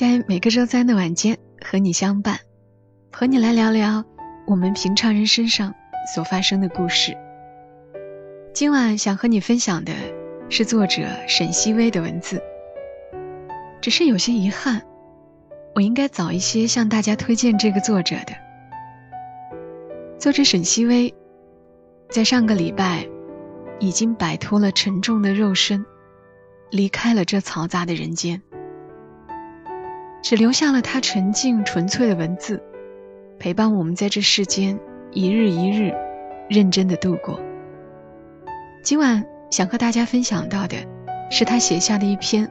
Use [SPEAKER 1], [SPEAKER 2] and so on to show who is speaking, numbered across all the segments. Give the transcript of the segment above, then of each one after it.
[SPEAKER 1] 在每个周三的晚间和你相伴，和你来聊聊我们平常人身上所发生的故事。今晚想和你分享的是作者沈西薇的文字，只是有些遗憾，我应该早一些向大家推荐这个作者的。作者沈西薇。在上个礼拜，已经摆脱了沉重的肉身，离开了这嘈杂的人间，只留下了他沉静纯粹的文字，陪伴我们在这世间一日一日认真的度过。今晚想和大家分享到的，是他写下的一篇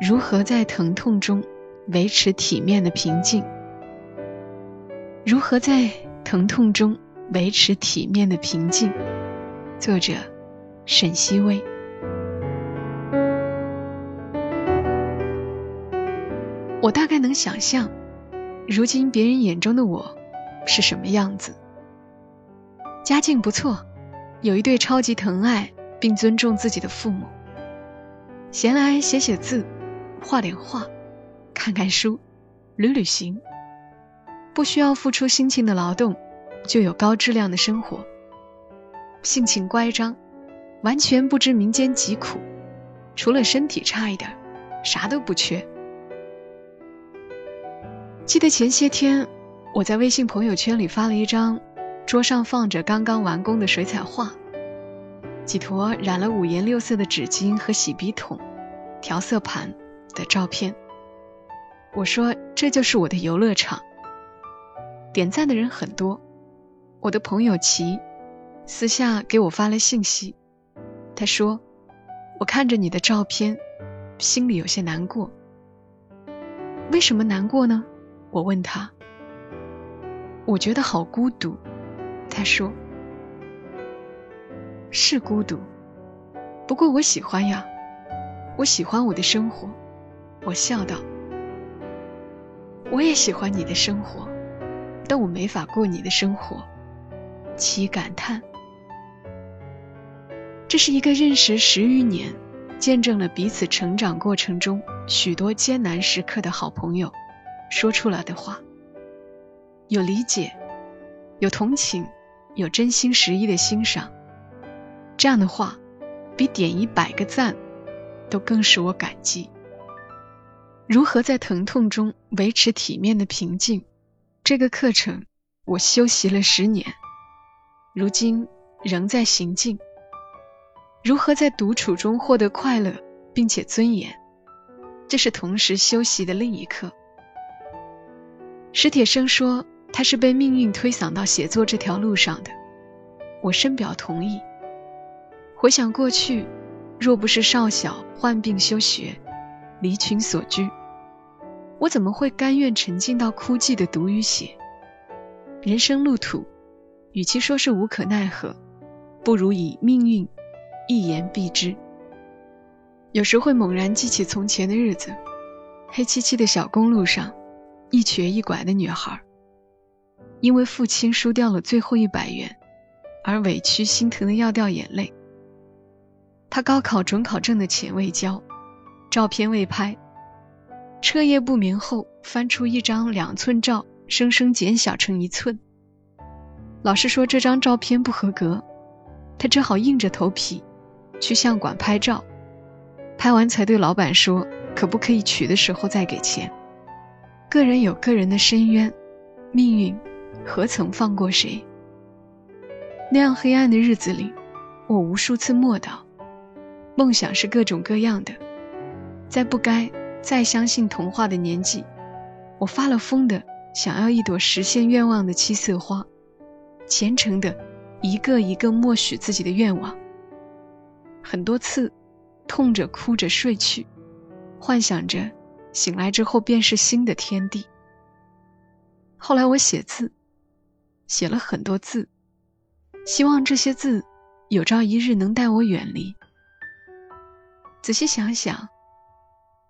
[SPEAKER 1] 如何在疼痛中维持体面的平静，如何在疼痛中。维持体面的平静。作者：沈西薇。能想象，如今别人眼中的我是什么样子。家境不错，有一对超级疼爱并尊重自己的父母。闲来写写字，画点画，看看书，旅旅行，不需要付出辛勤的劳动。就有高质量的生活。性情乖张，完全不知民间疾苦，除了身体差一点，啥都不缺。记得前些天我在微信朋友圈里发了一张桌上放着刚刚完工的水彩画，几坨染了五颜六色的纸巾和洗笔筒、调色盘的照片。我说这就是我的游乐场。点赞的人很多。我的朋友齐私下给我发了信息，他说：“我看着你的照片，心里有些难过。为什么难过呢？”我问他。我觉得好孤独，他说：“是孤独，不过我喜欢呀，我喜欢我的生活。”我笑道：“我也喜欢你的生活，但我没法过你的生活。”其感叹，这是一个认识十余年、见证了彼此成长过程中许多艰难时刻的好朋友说出来的话。有理解，有同情，有真心实意的欣赏。这样的话，比点一百个赞都更使我感激。如何在疼痛中维持体面的平静？这个课程我修习了十年。如今仍在行进。如何在独处中获得快乐，并且尊严？这是同时修习的另一课。史铁生说，他是被命运推搡到写作这条路上的。我深表同意。回想过去，若不是少小患病休学，离群所居，我怎么会甘愿沉浸到枯寂的读与写？人生路途。与其说是无可奈何，不如以命运一言蔽之。有时会猛然记起从前的日子，黑漆漆的小公路上，一瘸一拐的女孩，因为父亲输掉了最后一百元，而委屈心疼的要掉眼泪。他高考准考证的钱未交，照片未拍，彻夜不眠后翻出一张两寸照，生生减小成一寸。老师说这张照片不合格，他只好硬着头皮去相馆拍照，拍完才对老板说可不可以取的时候再给钱。个人有个人的深渊，命运何曾放过谁？那样黑暗的日子里，我无数次默祷，梦想是各种各样的，在不该再相信童话的年纪，我发了疯的想要一朵实现愿望的七色花。虔诚的，一个一个默许自己的愿望。很多次，痛着哭着睡去，幻想着醒来之后便是新的天地。后来我写字，写了很多字，希望这些字有朝一日能带我远离。仔细想想，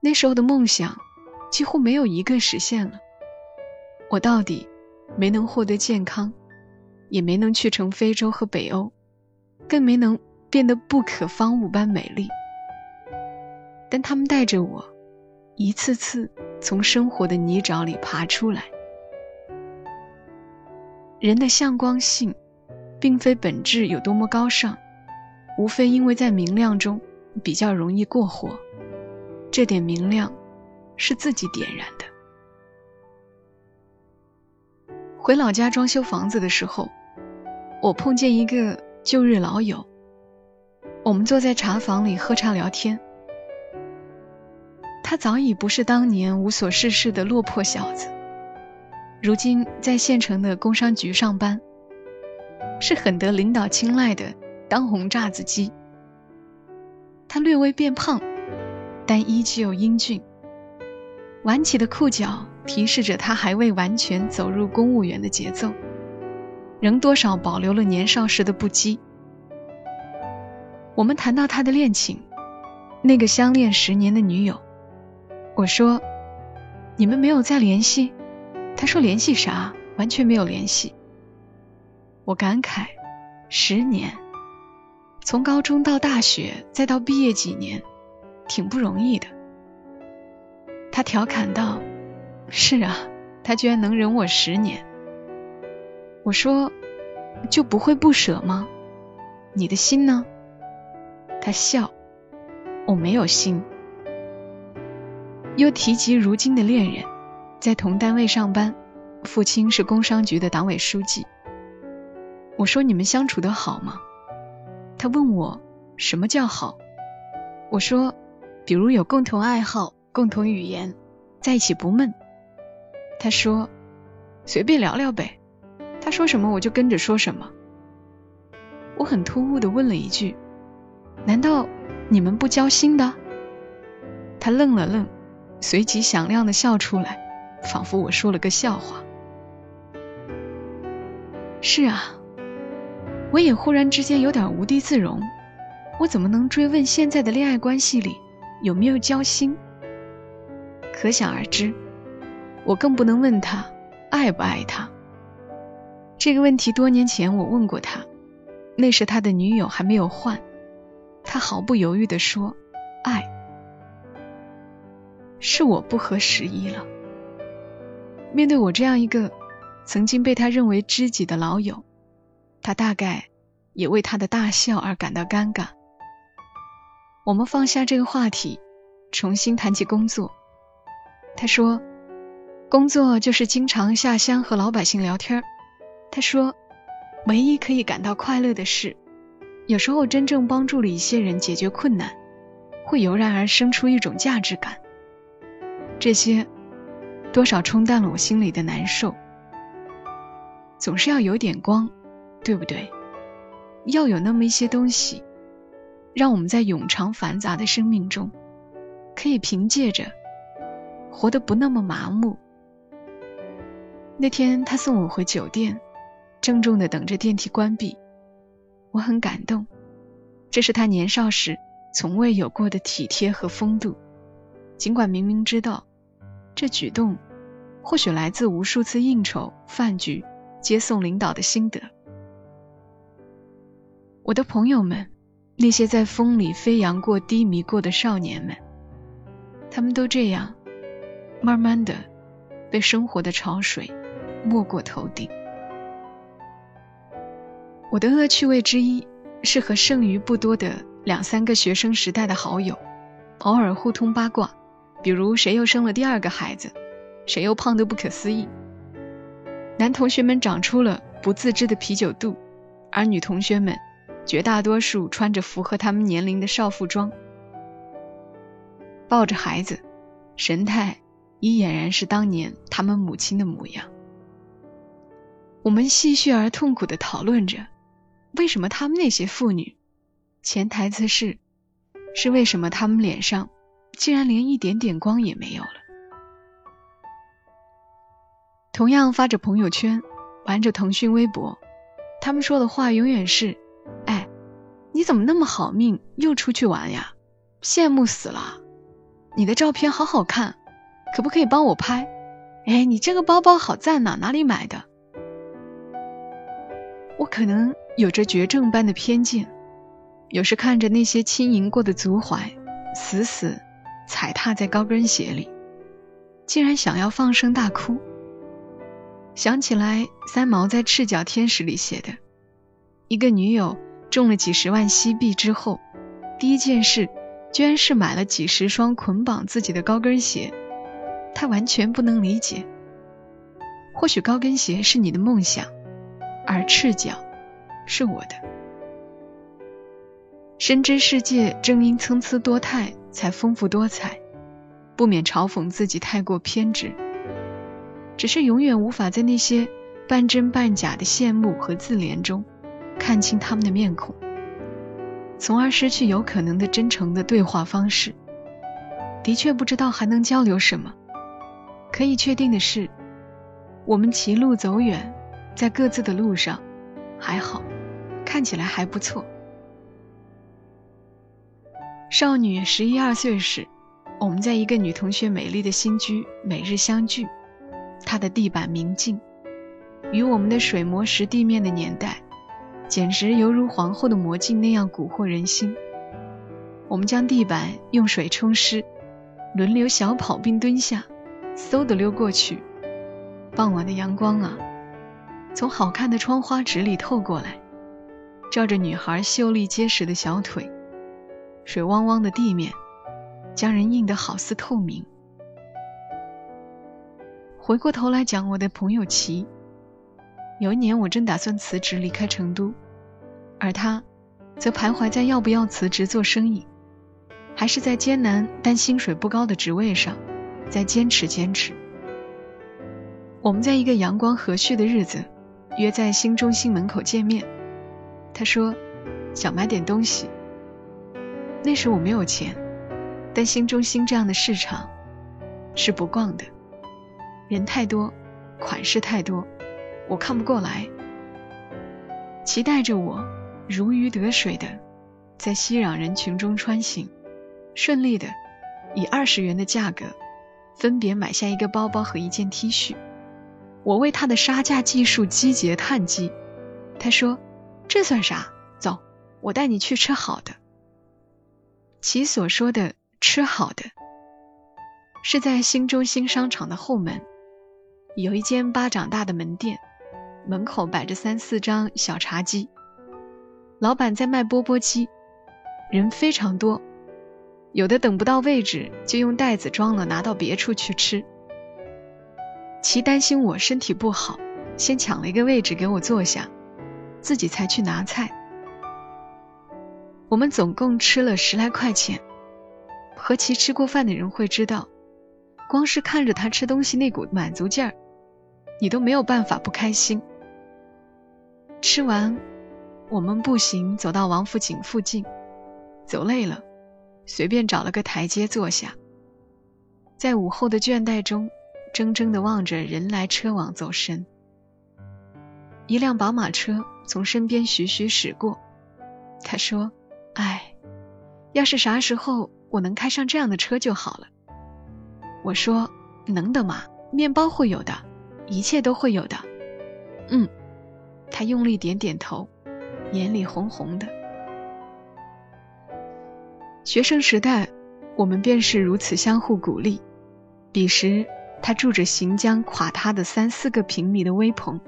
[SPEAKER 1] 那时候的梦想几乎没有一个实现了。我到底没能获得健康，也没能去成非洲和北欧，更没能变得不可方物般美丽。但他们带着我，一次次从生活的泥沼里爬出来。人的向光性，并非本质有多么高尚，无非因为在明亮中比较容易过活。这点明亮，是自己点燃的。回老家装修房子的时候，我碰见一个旧日老友，我们坐在茶房里喝茶聊天。他早已不是当年无所事事的落魄小子。如今在县城的工商局上班，是很得领导青睐的当红炸子鸡。他略微变胖，但依旧英俊。挽起的裤脚提示着他还未完全走入公务员的节奏，仍多少保留了年少时的不羁。我们谈到他的恋情，那个相恋十年的女友，我说：“你们没有再联系？”他说：“联系啥？完全没有联系。”我感慨：“十年，从高中到大学，再到毕业几年，挺不容易的。”他调侃道：“是啊，他居然能忍我十年。”我说：“就不会不舍吗？你的心呢？”他笑：“我没有心。”又提及如今的恋人。在同单位上班，父亲是工商局的党委书记。我说：“你们相处的好吗？”他问我：“什么叫好？”我说：“比如有共同爱好、共同语言，在一起不闷。”他说：“随便聊聊呗。”他说什么我就跟着说什么。我很突兀的问了一句：“难道你们不交心的？”他愣了愣，随即响亮的笑出来。仿佛我说了个笑话。是啊，我也忽然之间有点无地自容。我怎么能追问现在的恋爱关系里有没有交心？可想而知，我更不能问他爱不爱他。这个问题多年前我问过他，那时他的女友还没有换，他毫不犹豫地说：“爱。”是我不合时宜了。面对我这样一个曾经被他认为知己的老友，他大概也为他的大笑而感到尴尬。我们放下这个话题，重新谈起工作。他说：“工作就是经常下乡和老百姓聊天。”他说：“唯一可以感到快乐的是，有时候真正帮助了一些人解决困难，会油然而生出一种价值感。这些。”多少冲淡了我心里的难受。总是要有点光，对不对？要有那么一些东西，让我们在永长繁杂的生命中，可以凭借着活得不那么麻木。那天他送我回酒店，郑重的等着电梯关闭，我很感动。这是他年少时从未有过的体贴和风度，尽管明明知道。这举动，或许来自无数次应酬、饭局、接送领导的心得。我的朋友们，那些在风里飞扬过、低迷过的少年们，他们都这样，慢慢的被生活的潮水没过头顶。我的恶趣味之一，是和剩余不多的两三个学生时代的好友，偶尔互通八卦。比如谁又生了第二个孩子，谁又胖得不可思议。男同学们长出了不自知的啤酒肚，而女同学们绝大多数穿着符合他们年龄的少妇装，抱着孩子，神态已俨然是当年他们母亲的模样。我们戏谑而痛苦地讨论着，为什么他们那些妇女，潜台词是，是为什么他们脸上。竟然连一点点光也没有了。同样发着朋友圈，玩着腾讯微博，他们说的话永远是：“哎，你怎么那么好命，又出去玩呀？羡慕死了！你的照片好好看，可不可以帮我拍？哎，你这个包包好赞呐，哪里买的？”我可能有着绝症般的偏见，有时看着那些轻盈过的足踝，死死踩踏在高跟鞋里，竟然想要放声大哭。想起来三毛在《赤脚天使》里写的，一个女友中了几十万西币之后，第一件事居然是买了几十双捆绑自己的高跟鞋。她完全不能理解。或许高跟鞋是你的梦想，而赤脚是我的。深知世界正因参差多态才丰富多彩，不免嘲讽自己太过偏执。只是永远无法在那些半真半假的羡慕和自怜中看清他们的面孔，从而失去有可能的真诚的对话方式。的确不知道还能交流什么。可以确定的是，我们歧路走远，在各自的路上还好，看起来还不错。少女十一二岁时，我们在一个女同学美丽的新居每日相聚。她的地板明净，与我们的水磨石地面的年代，简直犹如皇后的魔镜那样蛊惑人心。我们将地板用水冲湿，轮流小跑并蹲下，嗖的溜过去。傍晚的阳光啊，从好看的窗花纸里透过来，照着女孩秀丽结实的小腿，水汪汪的地面，将人映得好似透明。回过头来讲我的朋友齐，有一年我正打算辞职离开成都，而他则徘徊在要不要辞职做生意，还是在艰难但薪水不高的职位上再坚持坚持。我们在一个阳光和煦的日子约在新中心门口见面，他说想买点东西。那时我没有钱，但新中心这样的市场是不逛的。人太多，款式太多，我看不过来。期待着我如鱼得水的在熙攘人群中穿行，顺利的以二十元的价格分别买下一个包包和一件 T 恤。我为他的杀价技术击节叹息。他说：“这算啥？走，我带你去吃好的。”其所说的吃好的，是在新中心商场的后门。有一间巴掌大的门店，门口摆着三四张小茶几，老板在卖钵钵鸡，人非常多，有的等不到位置就用袋子装了拿到别处去吃。其担心我身体不好，先抢了一个位置给我坐下，自己才去拿菜。我们总共吃了十来块钱，和其吃过饭的人会知道，光是看着他吃东西那股满足劲儿。你都没有办法不开心。吃完，我们步行走到王府井附近，走累了，随便找了个台阶坐下，在午后的倦怠中，怔怔的望着人来车往走神。一辆宝马车从身边徐徐驶过，他说：“哎，要是啥时候我能开上这样的车就好了。”我说：“能的嘛，面包会有的。”一切都会有的，嗯，他用力点点头，眼里红红的。学生时代，我们便是如此相互鼓励。彼时，他住着行将垮塌的三四个平米的微棚。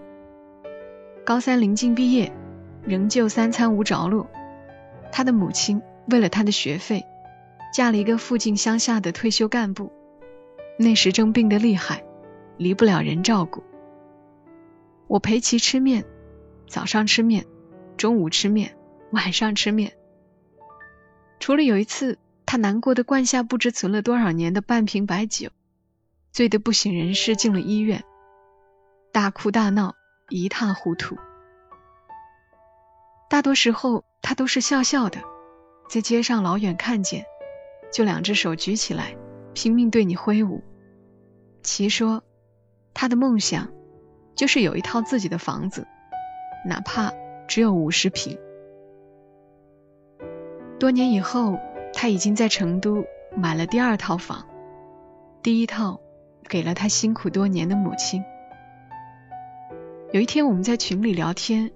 [SPEAKER 1] 高三临近毕业，仍旧三餐无着落。他的母亲为了他的学费，嫁了一个附近乡下的退休干部。那时正病得厉害。离不了人照顾，我陪其吃面，早上吃面，中午吃面，晚上吃面。除了有一次，他难过的灌下不知存了多少年的半瓶白酒，醉得不省人事，进了医院，大哭大闹，一塌糊涂。大多时候，他都是笑笑的，在街上老远看见，就两只手举起来，拼命对你挥舞。其说。他的梦想就是有一套自己的房子，哪怕只有五十平。多年以后，他已经在成都买了第二套房，第一套给了他辛苦多年的母亲。有一天我们在群里聊天，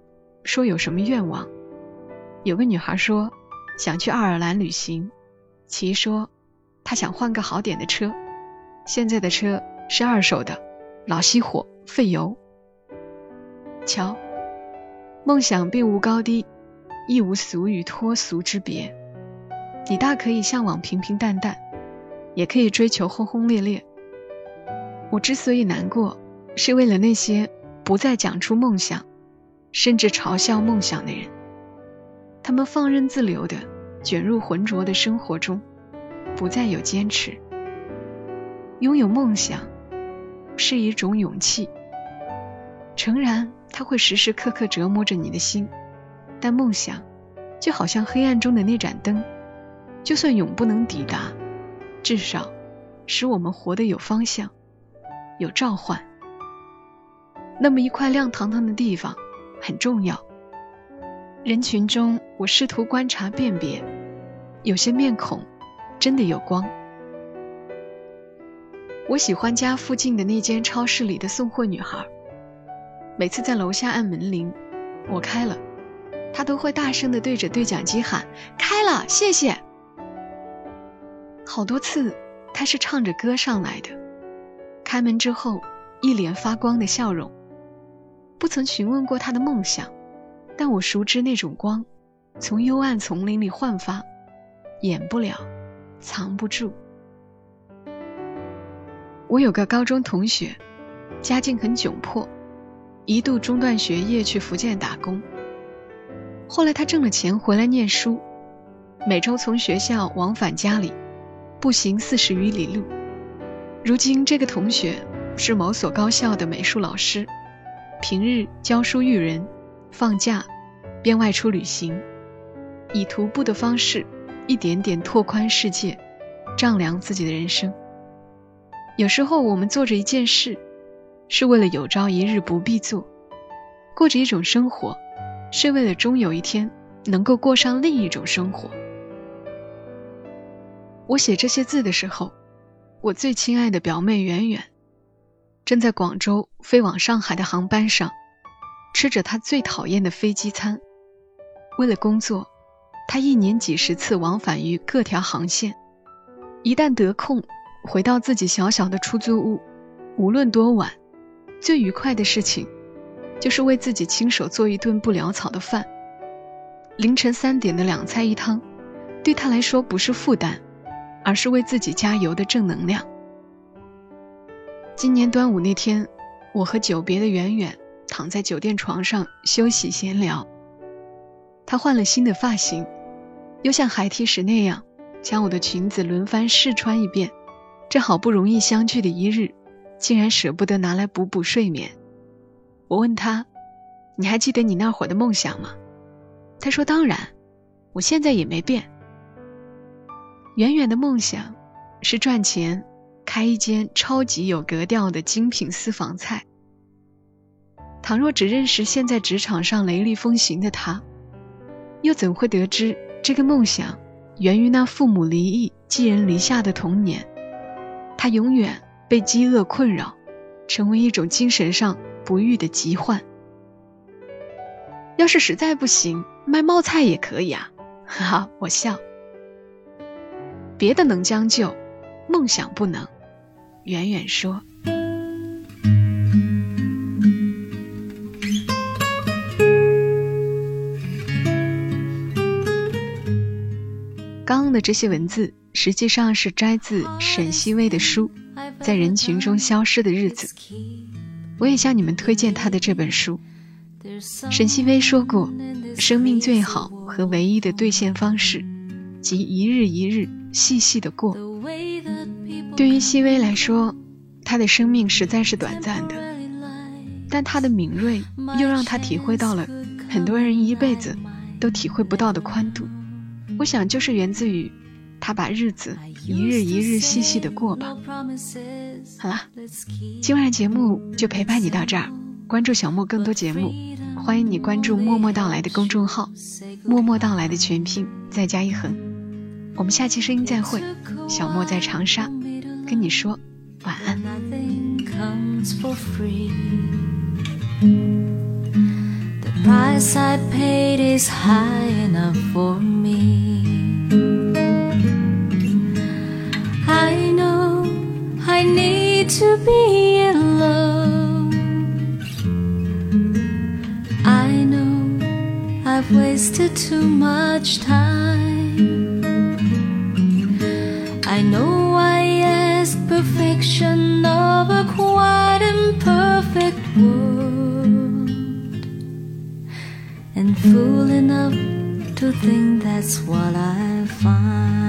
[SPEAKER 1] 说有什么愿望，有个女孩说想去爱尔兰旅行，其说她想换个好点的车，现在的车是二手的，老熄火费油。瞧，梦想并无高低，亦无俗与脱俗之别。你大可以向往平平淡淡，也可以追求轰轰烈烈。我之所以难过，是为了那些不再讲出梦想，甚至嘲笑梦想的人。他们放任自流的卷入浑浊的生活中，不再有坚持。拥有梦想是一种勇气。诚然，它会时时刻刻折磨着你的心，但梦想就好像黑暗中的那盏灯。就算永不能抵达，至少使我们活得有方向、有召唤。那么一块亮堂堂的地方很重要。人群中，我试图观察辨别，有些面孔真的有光。我喜欢家附近的那间超市里的送货女孩，每次在楼下按门铃，我开了，她都会大声的对着对讲机喊：“开了，谢谢。”好多次，他是唱着歌上来的。开门之后，一脸发光的笑容。不曾询问过他的梦想，但我熟知那种光，从幽暗丛林里焕发，掩不了，藏不住。我有个高中同学，家境很窘迫，一度中断学业去福建打工。后来他挣了钱回来念书，每周从学校往返家里。步行四十余里路。如今，这个同学是某所高校的美术老师，平日教书育人，放假便外出旅行，以徒步的方式一点点拓宽世界，丈量自己的人生。有时候，我们做着一件事，是为了有朝一日不必做；过着一种生活，是为了终有一天能够过上另一种生活。我写这些字的时候，我最亲爱的表妹圆圆，正在广州飞往上海的航班上，吃着他最讨厌的飞机餐。为了工作，他一年几十次往返于各条航线。一旦得空，回到自己小小的出租屋，无论多晚，最愉快的事情，就是为自己亲手做一顿不潦草的饭。凌晨三点的两菜一汤，对他来说不是负担。而是为自己加油的正能量。今年端午那天，我和久别的圆圆躺在酒店床上休息闲聊。她换了新的发型，又像孩提时那样将我的裙子轮番试穿一遍。这好不容易相聚的一日，竟然舍不得拿来补补睡眠。我问她：“你还记得你那会儿的梦想吗？”她说：“当然，我现在也没变。”远远的梦想是赚钱，开一间超级有格调的精品私房菜。倘若只认识现在职场上雷厉风行的他，又怎会得知这个梦想源于那父母离异、寄人篱下的童年？他永远被饥饿困扰，成为一种精神上不愈的疾患。要是实在不行，卖冒菜也可以啊！哈哈，我笑。别的能将就，梦想不能。远远说。刚刚的这些文字，实际上是摘自沈西薇的书《在人群中消失的日子》。我也向你们推荐他的这本书。沈西薇说过，生命最好和唯一的兑现方式，即一日一日。细细的过。对于细微来说，他的生命实在是短暂的，但他的敏锐又让他体会到了很多人一辈子都体会不到的宽度。我想，就是源自于他把日子一日一日细细的过吧。好了，今晚的节目就陪伴你到这儿。关注小莫更多节目，欢迎你关注“默默到来”的公众号，“默默到来”的全拼再加一横。我们下期声音再会，小莫在长沙跟你说晚安。
[SPEAKER 2] to be in love. I know I've wasted too much time. To think that's what I find.